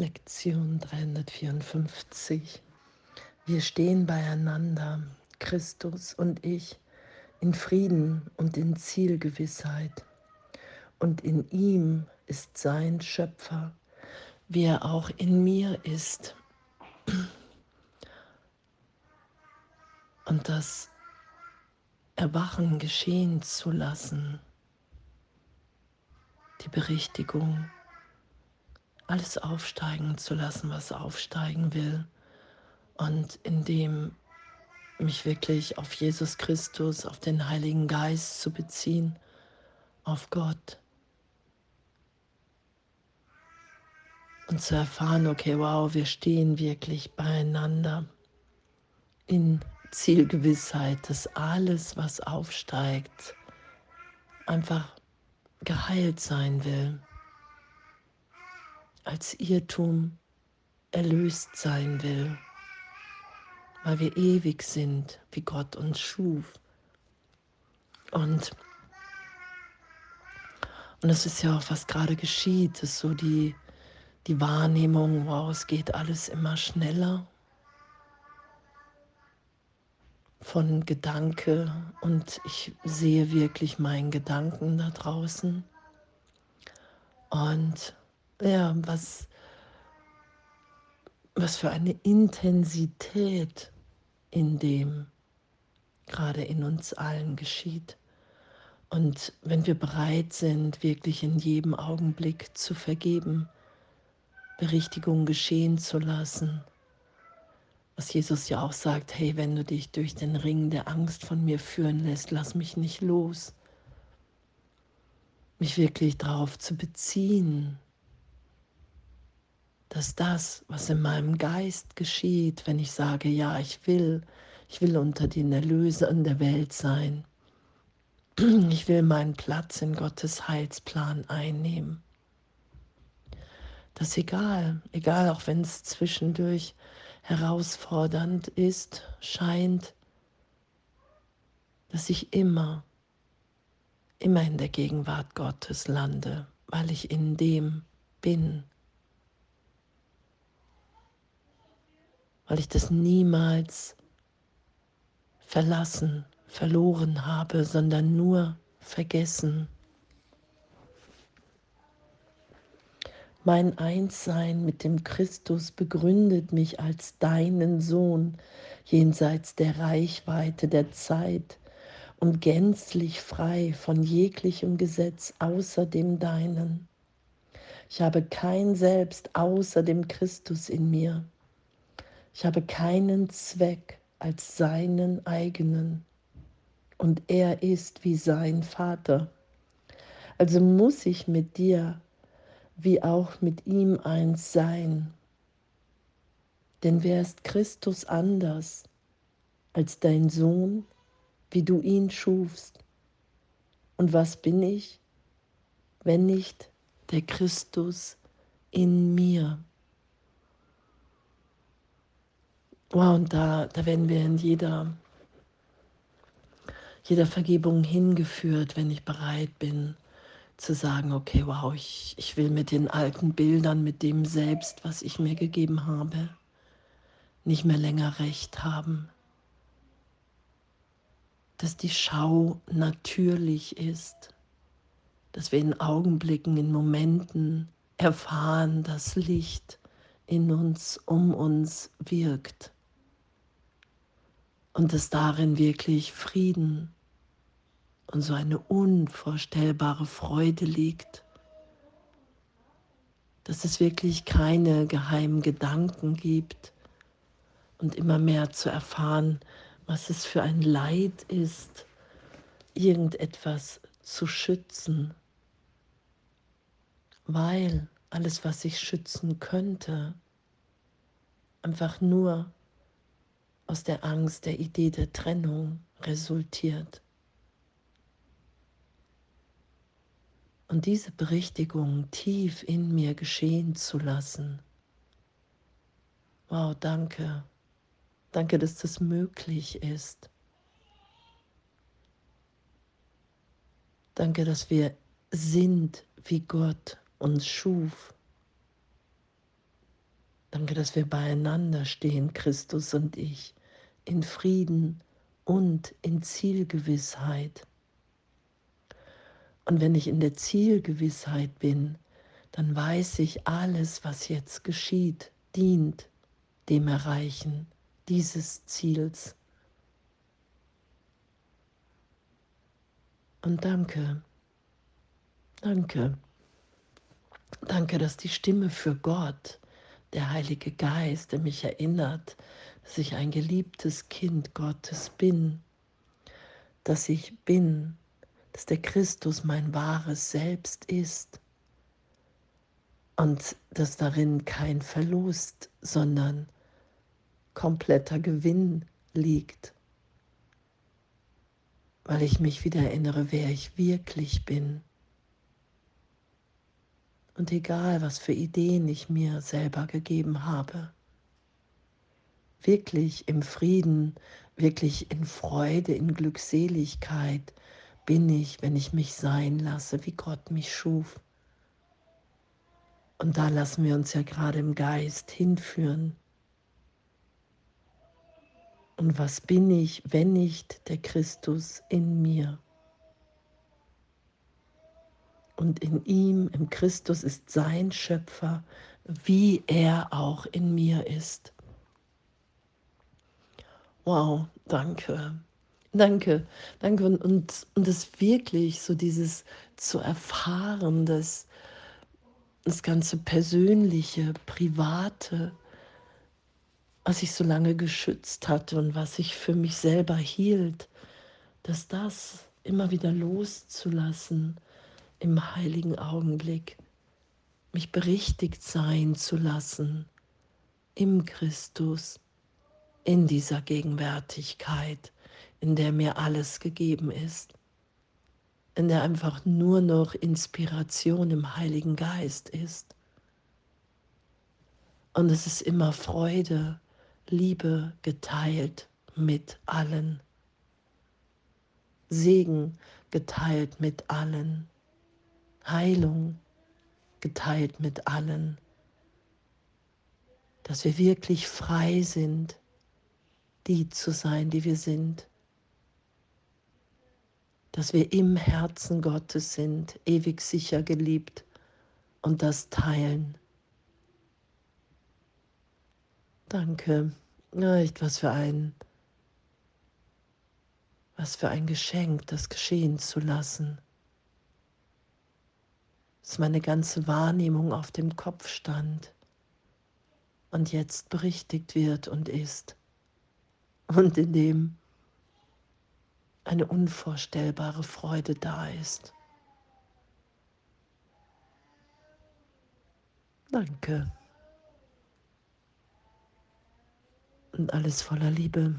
Lektion 354. Wir stehen beieinander, Christus und ich, in Frieden und in Zielgewissheit. Und in ihm ist sein Schöpfer, wie er auch in mir ist. Und das Erwachen geschehen zu lassen, die Berichtigung, alles aufsteigen zu lassen, was aufsteigen will. Und indem mich wirklich auf Jesus Christus, auf den Heiligen Geist zu beziehen, auf Gott. Und zu erfahren, okay, wow, wir stehen wirklich beieinander in Zielgewissheit, dass alles, was aufsteigt, einfach geheilt sein will als Irrtum erlöst sein will, weil wir ewig sind, wie Gott uns schuf. Und, und das ist ja auch, was gerade geschieht, ist so die, die Wahrnehmung, wow, es geht alles immer schneller von Gedanke und ich sehe wirklich meinen Gedanken da draußen. Und ja, was, was für eine Intensität in dem gerade in uns allen geschieht. Und wenn wir bereit sind, wirklich in jedem Augenblick zu vergeben, Berichtigung geschehen zu lassen, was Jesus ja auch sagt, hey, wenn du dich durch den Ring der Angst von mir führen lässt, lass mich nicht los. Mich wirklich darauf zu beziehen, dass das, was in meinem Geist geschieht, wenn ich sage, ja, ich will, ich will unter den Erlösern der Welt sein, ich will meinen Platz in Gottes Heilsplan einnehmen. Das ist egal, egal auch wenn es zwischendurch herausfordernd ist, scheint, dass ich immer, immer in der Gegenwart Gottes lande, weil ich in dem bin, weil ich das niemals verlassen, verloren habe, sondern nur vergessen. Mein Einssein mit dem Christus begründet mich als deinen Sohn jenseits der Reichweite der Zeit und gänzlich frei von jeglichem Gesetz außer dem deinen. Ich habe kein Selbst außer dem Christus in mir. Ich habe keinen Zweck als seinen eigenen und er ist wie sein Vater. Also muss ich mit dir wie auch mit ihm eins sein. Denn wer ist Christus anders als dein Sohn, wie du ihn schufst? Und was bin ich, wenn nicht der Christus in mir? Wow, und da, da werden wir in jeder, jeder Vergebung hingeführt, wenn ich bereit bin zu sagen, okay, wow, ich, ich will mit den alten Bildern, mit dem Selbst, was ich mir gegeben habe, nicht mehr länger recht haben. Dass die Schau natürlich ist, dass wir in Augenblicken, in Momenten erfahren, dass Licht in uns, um uns wirkt und dass darin wirklich Frieden und so eine unvorstellbare Freude liegt, dass es wirklich keine geheimen Gedanken gibt und immer mehr zu erfahren, was es für ein Leid ist, irgendetwas zu schützen, weil alles, was ich schützen könnte, einfach nur aus der Angst der Idee der Trennung resultiert. Und diese Berichtigung tief in mir geschehen zu lassen. Wow, danke. Danke, dass das möglich ist. Danke, dass wir sind, wie Gott uns schuf. Danke, dass wir beieinander stehen, Christus und ich, in Frieden und in Zielgewissheit. Und wenn ich in der Zielgewissheit bin, dann weiß ich, alles, was jetzt geschieht, dient dem Erreichen dieses Ziels. Und danke, danke, danke, dass die Stimme für Gott, der Heilige Geist, der mich erinnert, dass ich ein geliebtes Kind Gottes bin, dass ich bin, dass der Christus mein wahres Selbst ist und dass darin kein Verlust, sondern kompletter Gewinn liegt, weil ich mich wieder erinnere, wer ich wirklich bin. Und egal, was für Ideen ich mir selber gegeben habe, wirklich im Frieden, wirklich in Freude, in Glückseligkeit bin ich, wenn ich mich sein lasse, wie Gott mich schuf. Und da lassen wir uns ja gerade im Geist hinführen. Und was bin ich, wenn nicht der Christus in mir? Und in ihm, im Christus, ist sein Schöpfer, wie er auch in mir ist. Wow, danke. Danke, danke. Und, und, und es wirklich so dieses zu erfahren, dass das ganze Persönliche, Private, was ich so lange geschützt hatte und was ich für mich selber hielt, dass das immer wieder loszulassen im heiligen Augenblick, mich berichtigt sein zu lassen im Christus, in dieser Gegenwärtigkeit, in der mir alles gegeben ist, in der einfach nur noch Inspiration im Heiligen Geist ist. Und es ist immer Freude, Liebe geteilt mit allen. Segen geteilt mit allen. Heilung geteilt mit allen. Dass wir wirklich frei sind, die zu sein, die wir sind. Dass wir im Herzen Gottes sind, ewig sicher geliebt und das teilen. Danke. Echt, was für ein, was für ein Geschenk, das geschehen zu lassen. Dass meine ganze Wahrnehmung auf dem Kopf stand und jetzt berichtigt wird und ist und in dem eine unvorstellbare Freude da ist. Danke. Und alles voller Liebe.